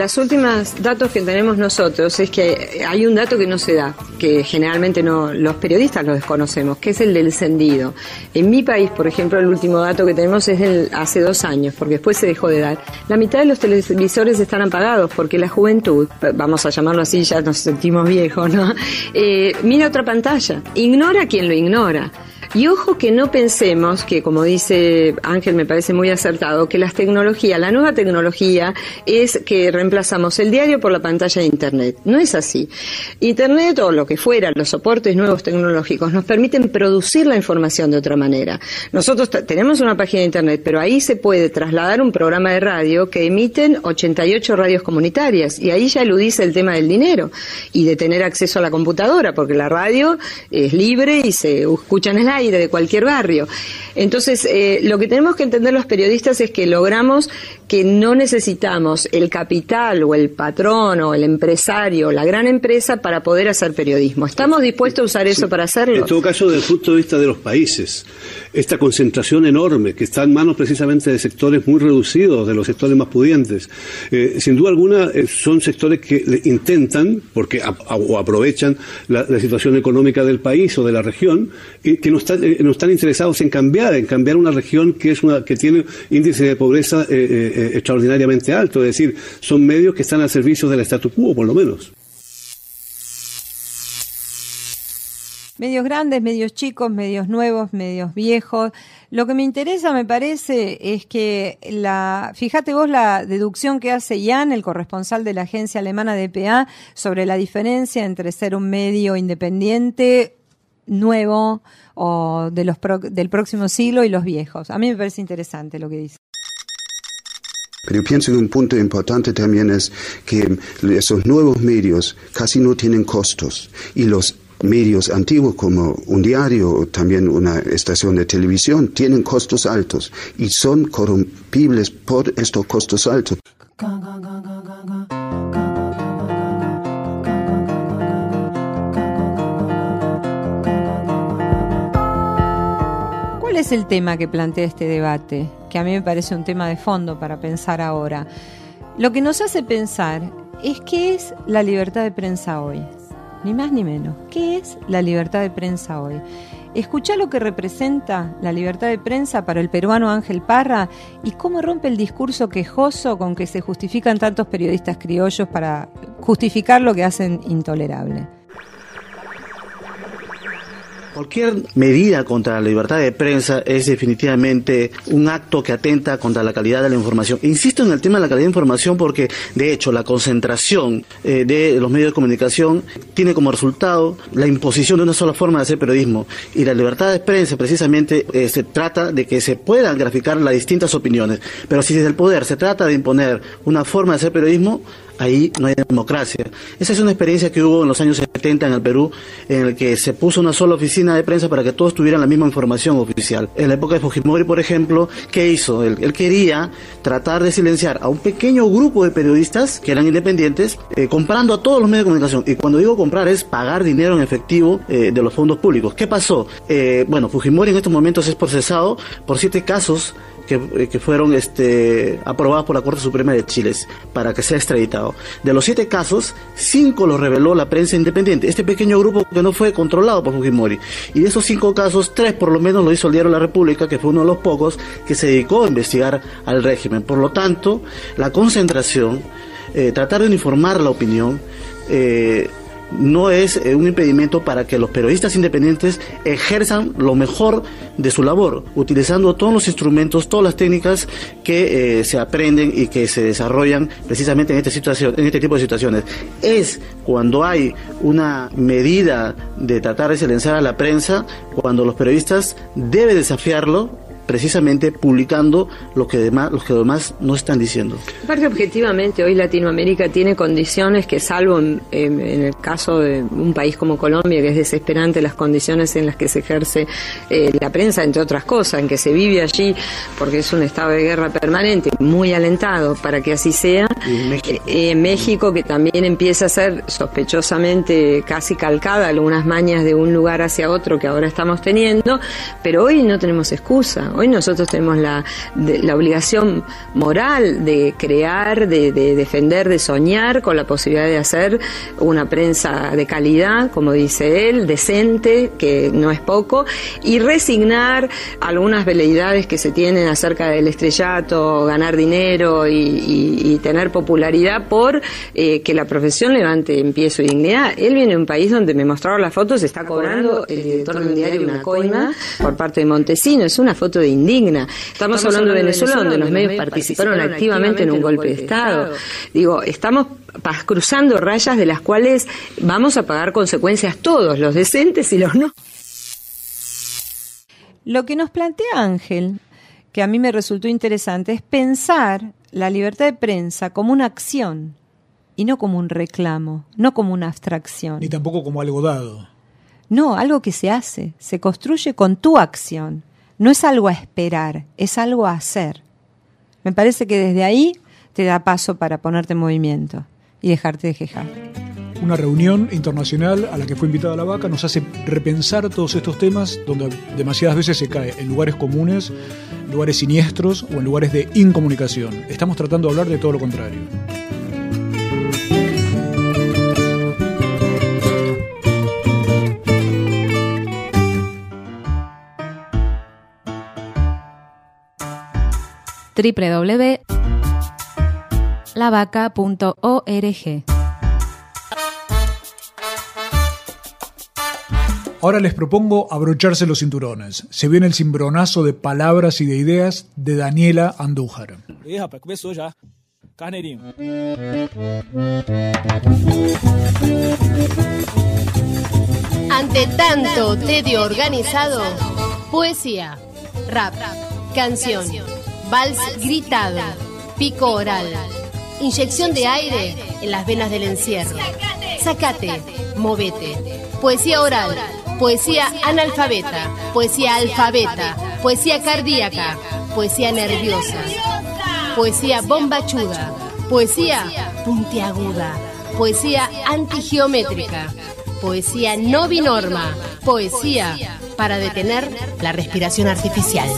Las últimas datos que tenemos nosotros es que hay un dato que no se da, que generalmente no los periodistas lo desconocemos, que es el del encendido. En mi país, por ejemplo, el último dato que tenemos es del hace dos años, porque después se dejó de dar. La mitad de los televisores están apagados porque la juventud, vamos a llamarlo así, ya nos sentimos viejos, ¿no? Eh, mira otra pantalla, ignora quien lo ignora. Y ojo que no pensemos que, como dice Ángel, me parece muy acertado, que las tecnologías, la nueva tecnología es que reemplazamos el diario por la pantalla de Internet. No es así. Internet o lo que fuera, los soportes nuevos tecnológicos nos permiten producir la información de otra manera. Nosotros tenemos una página de Internet, pero ahí se puede trasladar un programa de radio que emiten 88 radios comunitarias y ahí ya eludice el tema del dinero y de tener acceso a la computadora, porque la radio es libre y se escucha en el de cualquier barrio. Entonces, eh, lo que tenemos que entender los periodistas es que logramos que no necesitamos el capital o el patrón o el empresario o la gran empresa para poder hacer periodismo. ¿Estamos dispuestos a usar eso para hacerlo? En todo caso, desde el punto de vista de los países, esta concentración enorme que está en manos precisamente de sectores muy reducidos, de los sectores más pudientes, eh, sin duda alguna eh, son sectores que intentan, porque a- o aprovechan la, situación económica del país o de la región, y que no están, eh, no están interesados en cambiar, en cambiar una región que es una que tiene índice de pobreza extraordinariamente alto, es decir, son medios que están al servicio del statu quo, por lo menos. Medios grandes, medios chicos, medios nuevos, medios viejos. Lo que me interesa, me parece, es que la, fíjate vos la deducción que hace Jan, el corresponsal de la agencia alemana de PA, sobre la diferencia entre ser un medio independiente, nuevo, o de los pro- del próximo siglo y los viejos. A mí me parece interesante lo que dice. Pero pienso que un punto importante también es que esos nuevos medios casi no tienen costos y los medios antiguos como un diario o también una estación de televisión tienen costos altos y son corrompibles por estos costos altos. ¿Cuál es el tema que plantea este debate? Que a mí me parece un tema de fondo para pensar ahora. Lo que nos hace pensar es qué es la libertad de prensa hoy. Ni más ni menos. ¿Qué es la libertad de prensa hoy? Escucha lo que representa la libertad de prensa para el peruano Ángel Parra y cómo rompe el discurso quejoso con que se justifican tantos periodistas criollos para justificar lo que hacen intolerable. Cualquier medida contra la libertad de prensa es definitivamente un acto que atenta contra la calidad de la información. Insisto en el tema de la calidad de información porque, de hecho, la concentración eh, de los medios de comunicación tiene como resultado la imposición de una sola forma de hacer periodismo. Y la libertad de prensa, precisamente, eh, se trata de que se puedan graficar las distintas opiniones. Pero si desde el poder se trata de imponer una forma de hacer periodismo, ahí no hay democracia. Esa es una experiencia que hubo en los años 70 en el Perú, en el que se puso una sola oficina de prensa para que todos tuvieran la misma información oficial. En la época de Fujimori, por ejemplo, ¿qué hizo? Él, él quería tratar de silenciar a un pequeño grupo de periodistas que eran independientes, eh, comprando a todos los medios de comunicación. Y cuando digo comprar es pagar dinero en efectivo eh, de los fondos públicos. ¿Qué pasó? Eh, bueno, Fujimori en estos momentos es procesado por siete casos que, que, fueron este, aprobados por la Corte Suprema de Chile para que sea extraditado. De los siete casos, cinco los reveló la prensa independiente, este pequeño grupo que no fue controlado por Fujimori. Y de esos cinco casos, tres por lo menos lo hizo el diario La República, que fue uno de los pocos que se dedicó a investigar al régimen. Por lo tanto, la concentración, eh, tratar de uniformar la opinión, eh, no es eh, un impedimento para que los periodistas independientes ejerzan lo mejor de su labor, utilizando todos los instrumentos, todas las técnicas que eh, se aprenden y que se desarrollan precisamente en, esta situación, en este tipo de situaciones. Es cuando hay una medida de tratar de silenciar a la prensa, cuando los periodistas deben desafiarlo precisamente publicando lo que demás, los que demás no están diciendo. Aparte, objetivamente, hoy Latinoamérica tiene condiciones que, salvo en, en, en, el caso de un país como Colombia, que es desesperante las condiciones en las que se ejerce eh, la prensa, entre otras cosas, en que se vive allí, porque es un estado de guerra permanente, muy alentado para que así sea. En México. Eh, en México, que también empieza a ser sospechosamente casi calcada algunas mañas de un lugar hacia otro que ahora estamos teniendo, pero hoy no tenemos excusa. Hoy nosotros tenemos la, de, la obligación moral de crear, de, de, defender, de soñar con la posibilidad de hacer una prensa de calidad, como dice él, decente, que no es poco, y resignar algunas veleidades que se tienen acerca del estrellato, ganar dinero y, y, y tener popularidad por eh, que la profesión levante en pie su dignidad. Él viene de un país donde me mostraron las fotos, está cobrando el director de un diario una coima por parte de Montesino, es una foto de indigna. Estamos, estamos hablando de Venezuela, donde los medios participaron, participaron activamente en un golpe de Estado. Estado. Digo, estamos cruzando rayas de las cuales vamos a pagar consecuencias todos, los decentes y los no. Lo que nos plantea Ángel, que a mí me resultó interesante, es pensar la libertad de prensa como una acción y no como un reclamo, no como una abstracción. Ni tampoco como algo dado. No, algo que se hace, se construye con tu acción. No es algo a esperar, es algo a hacer. Me parece que desde ahí te da paso para ponerte en movimiento y dejarte de quejar. Una reunión internacional a la que fue invitada la vaca nos hace repensar todos estos temas donde demasiadas veces se cae en lugares comunes, lugares siniestros o en lugares de incomunicación. Estamos tratando de hablar de todo lo contrario. www.lavaca.org. Ahora les propongo abrocharse los cinturones. Se viene el cimbronazo de palabras y de ideas de Daniela Andújar. Ih, rapaz, já. Carneirinho. Ante tanto tedio organizado, poesía, rap, canción, vals gritado, pico oral, inyección de aire en las venas del encierro. Sacate, movete. Poesía oral, poesía analfabeta, poesía alfabeta, poesía cardíaca, poesía nerviosa, poesía bombachuda, poesía puntiaguda, poesía antigeométrica, poesía no binorma, poesía para detener la respiración artificial.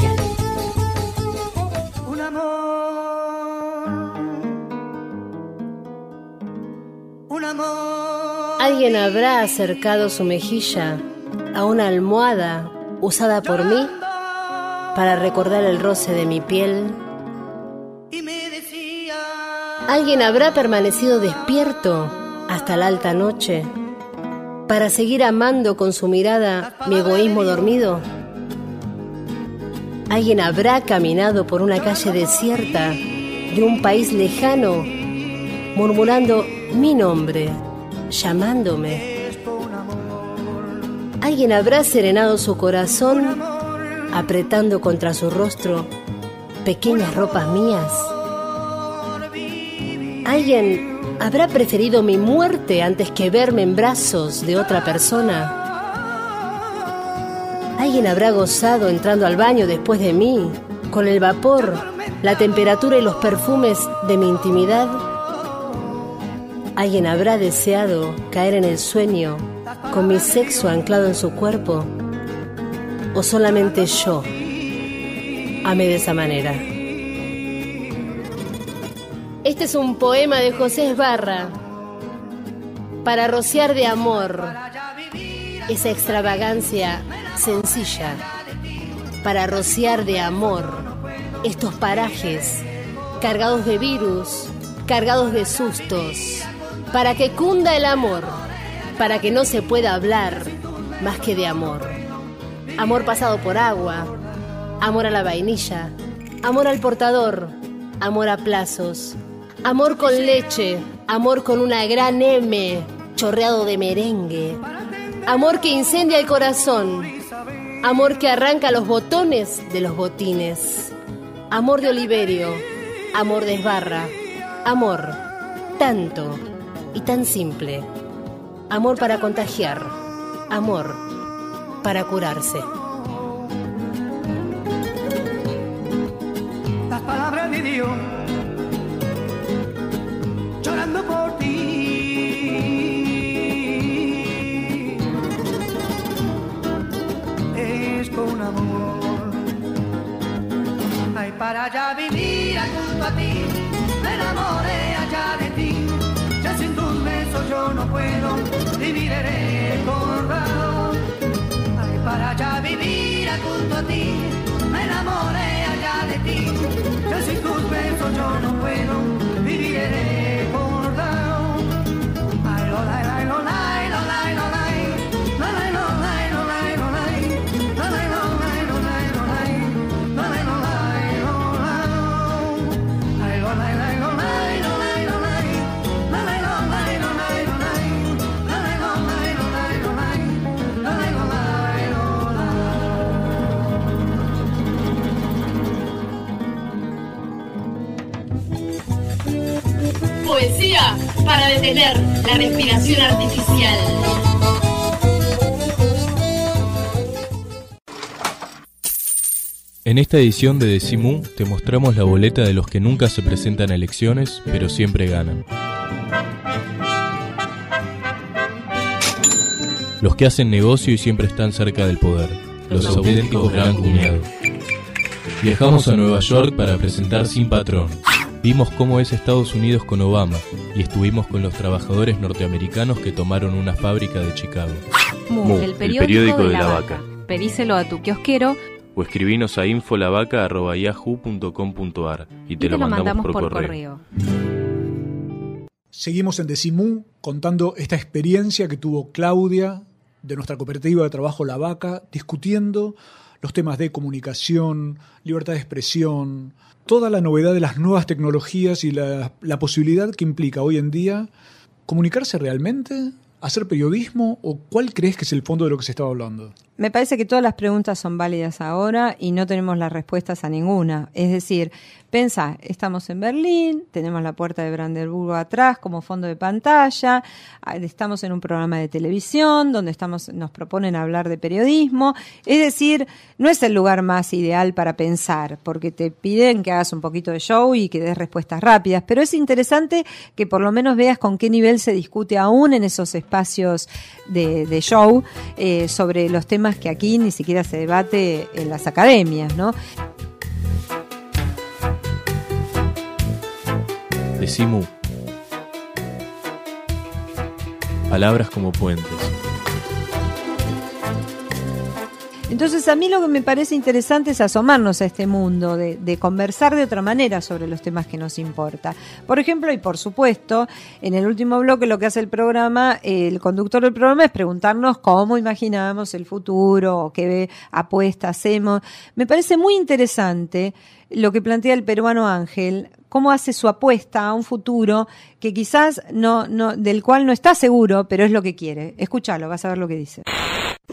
¿Alguien habrá acercado su mejilla a una almohada usada por mí para recordar el roce de mi piel? ¿Alguien habrá permanecido despierto hasta la alta noche para seguir amando con su mirada mi egoísmo dormido? ¿Alguien habrá caminado por una calle desierta de un país lejano, murmurando mi nombre, llamándome? ¿Alguien habrá serenado su corazón apretando contra su rostro pequeñas ropas mías? ¿Alguien habrá preferido mi muerte antes que verme en brazos de otra persona? ¿Alguien habrá gozado entrando al baño después de mí, con el vapor, la temperatura y los perfumes de mi intimidad? ¿Alguien habrá deseado caer en el sueño con mi sexo anclado en su cuerpo? ¿O solamente yo amé de esa manera? Este es un poema de José Esbarra para rociar de amor esa extravagancia sencilla, para rociar de amor estos parajes cargados de virus, cargados de sustos, para que cunda el amor, para que no se pueda hablar más que de amor. Amor pasado por agua, amor a la vainilla, amor al portador, amor a plazos, amor con leche, amor con una gran M, chorreado de merengue, amor que incendia el corazón, amor que arranca los botones de los botines, amor de Oliverio, amor de Esbarra, amor. Tanto y tan simple, amor para contagiar, amor para curarse. Las palabras de Dios llorando por ti. Es con amor. Ay, para ya vivir junto a ti, besos yo no puedo vivir recordado. Ay, para ya vivir junto a ti, me enamoré allá de ti. Ya sin tus besos yo no puedo vivir recordado. Ay, lo, lai, lai, lo, lai, lo, lai, para detener la respiración artificial. En esta edición de Decimu te mostramos la boleta de los que nunca se presentan a elecciones, pero siempre ganan. Los que hacen negocio y siempre están cerca del poder. Los auténticos gran cuñado. Viajamos a Nueva York para presentar Sin Patrón. Vimos cómo es Estados Unidos con Obama y estuvimos con los trabajadores norteamericanos que tomaron una fábrica de Chicago. Mu, el periódico, de, la, vaca. Pedíselo a tu kiosquero O escribinos a infolavaca.yahoo.com.ar y te, lo, mandamos, por, correo. Seguimos en Decimú contando esta experiencia que tuvo Claudia de nuestra cooperativa de trabajo La Vaca, discutiendo los temas de comunicación, libertad de expresión, toda la novedad de las nuevas tecnologías y la, la posibilidad que implica hoy en día comunicarse realmente, hacer periodismo o cuál crees que es el fondo de lo que se estaba hablando? Me parece que todas las preguntas son válidas ahora y no tenemos las respuestas a ninguna. Es decir, Pensá, estamos en Berlín, tenemos la puerta de Brandenburgo atrás como fondo de pantalla, ah, estamos en un programa de televisión donde estamos, nos proponen hablar de periodismo, es decir, no es el lugar más ideal para pensar, porque te piden que hagas un poquito de show y que des respuestas rápidas, pero es interesante que por lo menos veas con qué nivel se discute aún en esos espacios de, show eh, sobre los temas que aquí ni siquiera se debate en las academias, ¿no? Decimu. Palabras como puentes. Entonces a mí lo que me parece interesante es asomarnos a este mundo, de, conversar de otra manera sobre los temas que nos importa. Por ejemplo, y por supuesto, en el último bloque lo que hace el programa, el conductor del programa es preguntarnos cómo imaginamos el futuro, qué apuesta hacemos. Me parece muy interesante lo que plantea el peruano Ángel, cómo hace su apuesta a un futuro que quizás no, no, del cual no está seguro, pero es lo que quiere. Escúchalo, vas a ver lo que dice.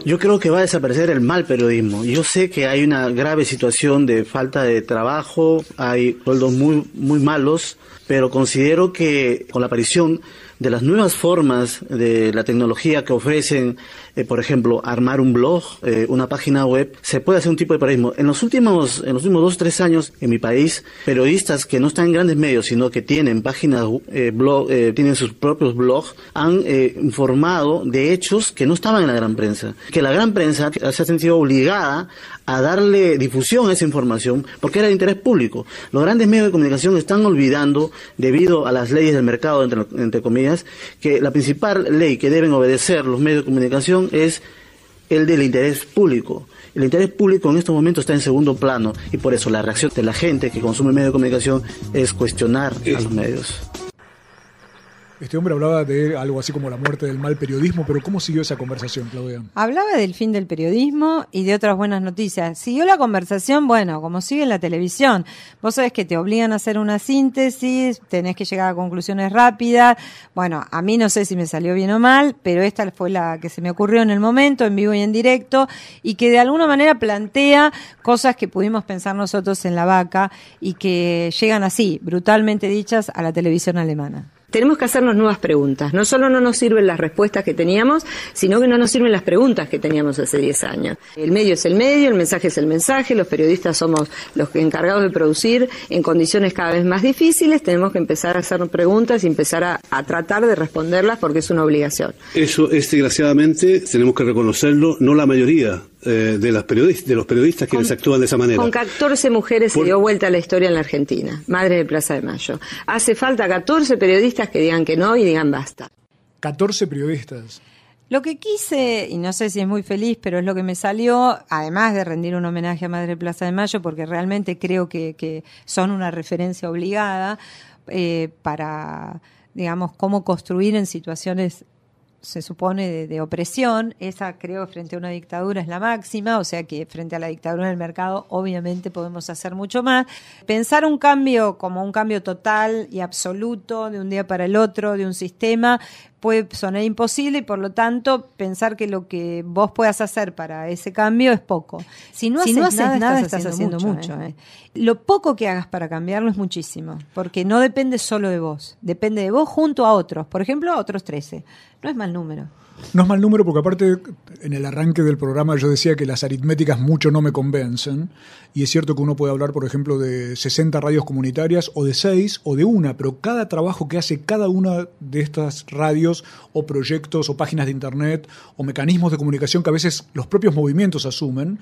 Yo creo que va a desaparecer el mal periodismo. Yo sé que hay una grave situación de falta de trabajo, hay sueldos muy, muy malos, pero considero que con la aparición de las nuevas formas de la tecnología que ofrecen, eh, por ejemplo, armar un blog, eh, una página web, se puede hacer un tipo de periodismo. En los últimos, en los últimos dos, tres años, en mi país, periodistas que no están en grandes medios, sino que tienen páginas, eh, blog, tienen sus propios blogs, han informado de hechos que no estaban en la gran prensa. Que la gran prensa se ha sentido obligada a darle difusión a esa información porque era de interés público. Los grandes medios de comunicación están olvidando, debido a las leyes del mercado, entre, entre comillas, que la principal ley que deben obedecer los medios de comunicación es el del interés público. El interés público en estos momentos está en segundo plano y por eso la reacción de la gente que consume medios de comunicación es cuestionar a los medios. Este hombre hablaba de algo así como la muerte del mal periodismo, pero ¿cómo siguió esa conversación, Claudia? Hablaba del fin del periodismo y de otras buenas noticias. Siguió la conversación, bueno, como sigue en la televisión. Vos sabés que te obligan a hacer una síntesis, tenés que llegar a conclusiones rápidas. Bueno, a mí no sé si me salió bien o mal, pero esta fue la que se me ocurrió en el momento, en vivo y en directo, y que de alguna manera plantea cosas que pudimos pensar nosotros en la vaca y que llegan así, brutalmente dichas, a la televisión alemana tenemos que hacernos nuevas preguntas. No solo no nos sirven las respuestas que teníamos, sino que no nos sirven las preguntas que teníamos hace 10 años. El medio es el medio, el mensaje es el mensaje, los periodistas somos los encargados de producir en condiciones cada vez más difíciles, tenemos que empezar a hacernos preguntas y empezar a, a tratar de responderlas porque es una obligación. Eso es, desgraciadamente, tenemos que reconocerlo, no la mayoría eh, de, las periodistas, de los periodistas quienes actúan de esa manera. Con 14 mujeres se dio vuelta a la historia en la Argentina, madre de Plaza de Mayo. Hace falta 14 periodistas que digan que no y digan basta. 14 periodistas. Lo que quise, y no sé si es muy feliz, pero es lo que me salió, además de rendir un homenaje a Madre Plaza de Mayo, porque realmente creo que, son una referencia obligada eh, para, digamos, cómo construir en situaciones se supone de, opresión, esa creo frente a una dictadura es la máxima, o sea que frente a la dictadura del mercado obviamente podemos hacer mucho más. Pensar un cambio como un cambio total y absoluto de un día para el otro de un sistema puede sonar imposible y por lo tanto pensar que lo que vos puedas hacer para ese cambio es poco. Si no, haces, nada, estás, haciendo, mucho. ¿eh? ¿eh? Lo poco que hagas para cambiarlo es muchísimo, porque no depende solo de vos, depende de vos junto a otros, por ejemplo a otros 13. No es mal número. No es mal número porque aparte en el arranque del programa yo decía que las aritméticas mucho no me convencen y es cierto que uno puede hablar por ejemplo de 60 radios comunitarias o de 6 o de una, pero cada trabajo que hace cada una de estas radios o proyectos o páginas de internet o mecanismos de comunicación que a veces los propios movimientos asumen,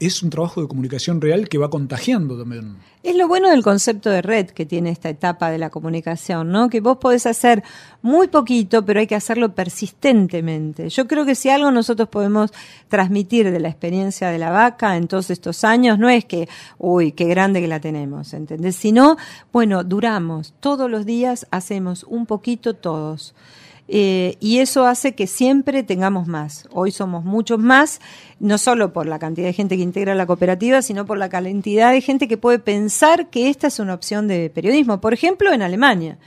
es un trabajo de comunicación real que va contagiando también. Es lo bueno del concepto de red que tiene esta etapa de la comunicación, ¿no? Que vos podés hacer muy poquito, pero hay que hacerlo persistentemente. Yo creo que si algo nosotros podemos transmitir de la experiencia de la vaca en todos estos años, no es que, uy, qué grande que la tenemos, ¿entendés? Sino, bueno, duramos, todos los días hacemos un poquito todos. Eh, y eso hace que siempre tengamos más. Hoy somos muchos más, no solo por la cantidad de gente que integra la cooperativa, sino por la cantidad de gente que puede pensar que esta es una opción de periodismo. Por ejemplo, en Alemania.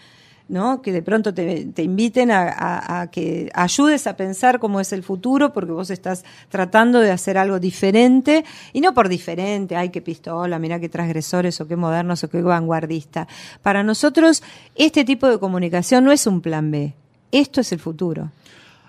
¿no? Que de pronto te, te inviten a, a, que ayudes a pensar cómo es el futuro, porque vos estás tratando de hacer algo diferente, y no por diferente, ay, qué pistola, mira qué transgresores, o qué modernos, o qué vanguardista. Para nosotros, este tipo de comunicación no es un plan B, esto es el futuro.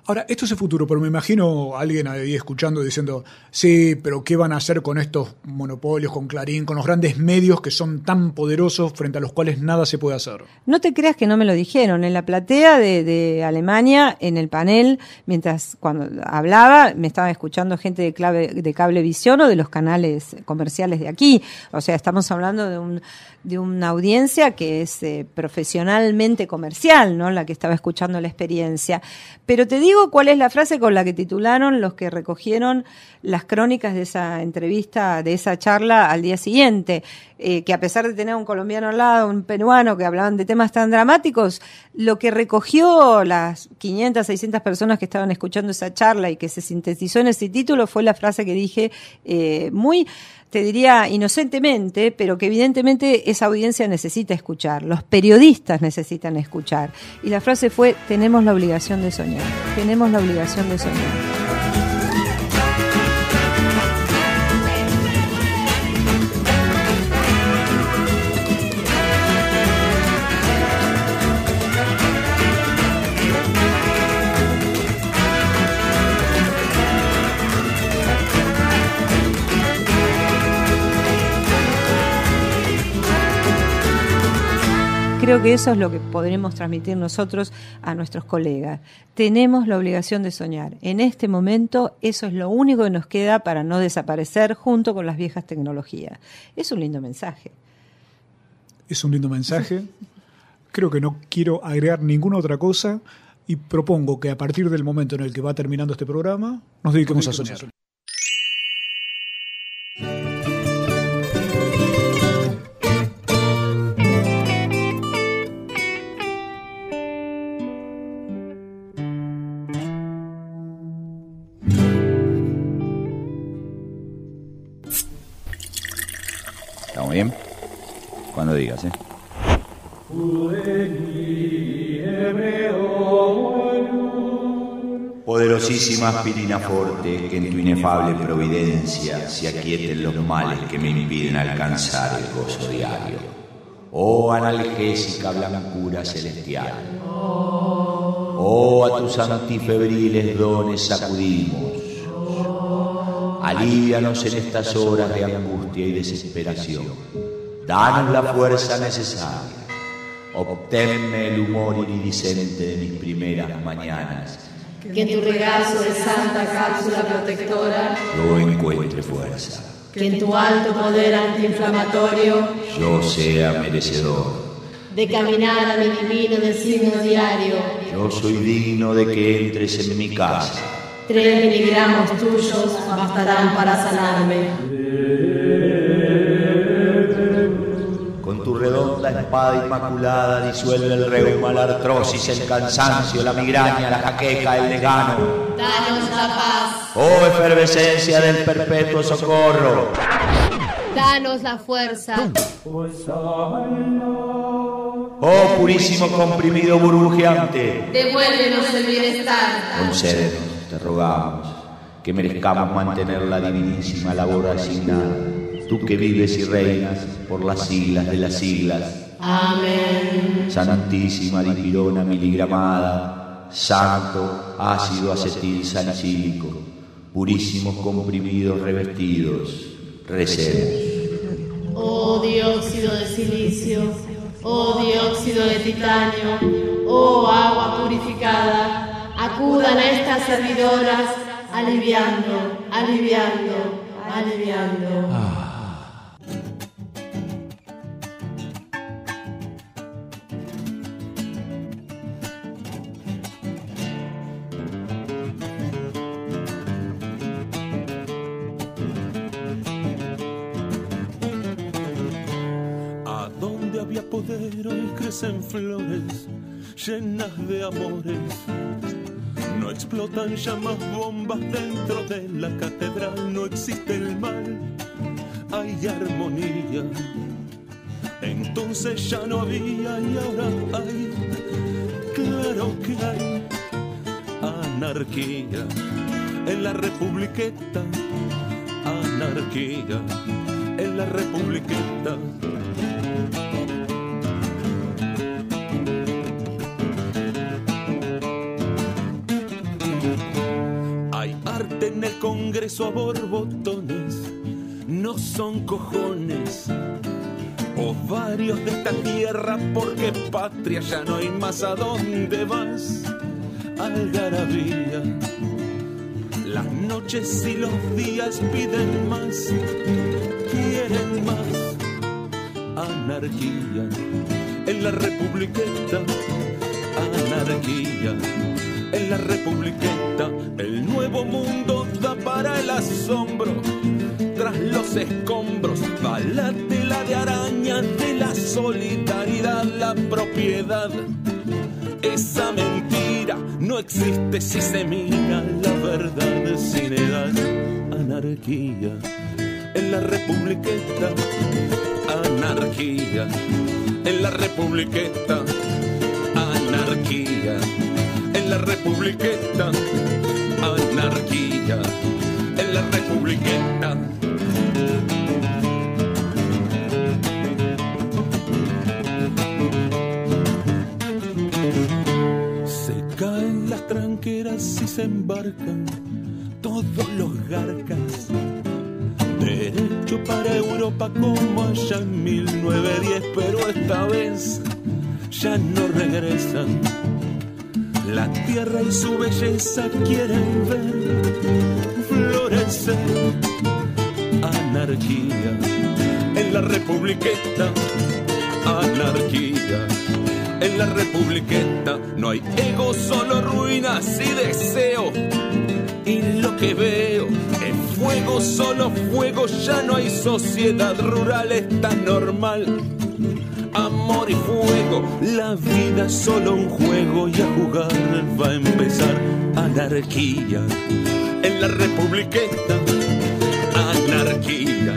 Ahora, esto es el futuro, pero me imagino a alguien ahí escuchando diciendo, sí, pero ¿qué van a hacer con estos monopolios, con Clarín, con los grandes medios que son tan poderosos frente a los cuales nada se puede hacer? No te creas que no me lo dijeron. En la platea de, Alemania, en el panel, mientras cuando hablaba, me estaba escuchando gente de, clave, de Cablevisión o de los canales comerciales de aquí. O sea, estamos hablando de un de una audiencia que es eh, profesionalmente comercial, ¿no? La que estaba escuchando la experiencia. Pero te digo cuál es la frase con la que titularon los que recogieron las crónicas de esa entrevista, de esa charla al día siguiente, eh, que a pesar de tener un colombiano al lado, un peruano que hablaban de temas tan dramáticos, lo que recogió las 500, 600 personas que estaban escuchando esa charla y que se sintetizó en ese título fue la frase que dije eh, muy te diría inocentemente, pero que evidentemente esa audiencia necesita escuchar, los periodistas necesitan escuchar. Y la frase fue, tenemos la obligación de soñar, tenemos la obligación de soñar. Creo que eso es lo que podremos transmitir nosotros a nuestros colegas. Tenemos la obligación de soñar. En este momento eso es lo único que nos queda para no desaparecer junto con las viejas tecnologías. Es un lindo mensaje. Es un lindo mensaje. Creo que no quiero agregar ninguna otra cosa y propongo que a partir del momento en el que va terminando este programa nos dediquemos a soñar. Cuando digas, ¿eh? Poderosísima aspirina forte, que en tu inefable providencia se aquieten los males que me impiden alcanzar el gozo diario. Oh analgésica blancura celestial. Oh a tus antifebriles dones sacudimos Alívianos en estas horas de angustia y desesperación. Danos la fuerza necesaria. Obténme el humor iridiscente de mis primeras mañanas. Que en tu regazo de santa cápsula protectora yo encuentre fuerza. Que en tu alto poder antiinflamatorio yo sea merecedor de caminar a mi divino destino diario. Yo soy digno de que entres en mi casa Tres miligramos tuyos bastarán para sanarme. Redonda espada inmaculada disuelve el reuma, la artrosis, el cansancio, la migraña, la jaqueca, el legano. Danos la paz. Oh efervescencia del perpetuo socorro. Danos la fuerza. Oh purísimo comprimido burbujeante. Devuélvenos el bienestar. Concédenos te rogamos que merezcamos mantener la divinísima labor asignada, tú que vives y reinas por las siglas de las siglas. Amén. Santísima dipirona miligramada, santo ácido acetil salicílico, purísimos comprimidos revestidos, recemos. Oh dióxido de silicio, oh dióxido de titanio, oh agua purificada, acudan a estas servidoras aliviando, aliviando, aliviando. Ah. Crecen flores llenas de amores no explotan llamas bombas dentro de la catedral, no existe el mal, hay armonía. Entonces ya no había y ahora hay, claro que hay anarquía en la republiqueta, anarquía en la republiqueta. Congreso a borbotones, no son cojones. O varios de esta tierra, porque patria ya no hay más a dónde vas. Algarabía, las noches y los días piden más, quieren más. Anarquía en la republiqueta, anarquía en la republiqueta. El nuevo mundo para el asombro. Tras los escombros va la tela de araña de la solidaridad, la propiedad. Esa mentira no existe si se mira la verdad sin edad. Anarquía en la republiqueta. Anarquía en la republiqueta. Anarquía en la republiqueta. Anarquía la republiqueta. Se caen las tranqueras y se embarcan todos los garcas. Derecho para Europa como allá en 1910, pero esta vez ya no regresan. La tierra y su belleza quieren ver Anarquía en la republiqueta. Anarquía en la republiqueta. No hay ego, solo ruinas y deseo. Y lo que veo es fuego, solo fuego. Ya no hay sociedad rural, está normal amor y fuego. La vida es solo un juego y a jugar va a empezar anarquía la republiqueta. Anarquía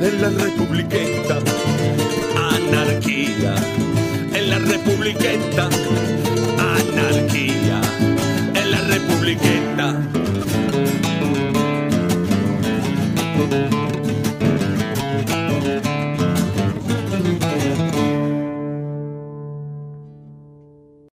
en la republiqueta. Anarquía en la republiqueta. Anarquía en la republiqueta.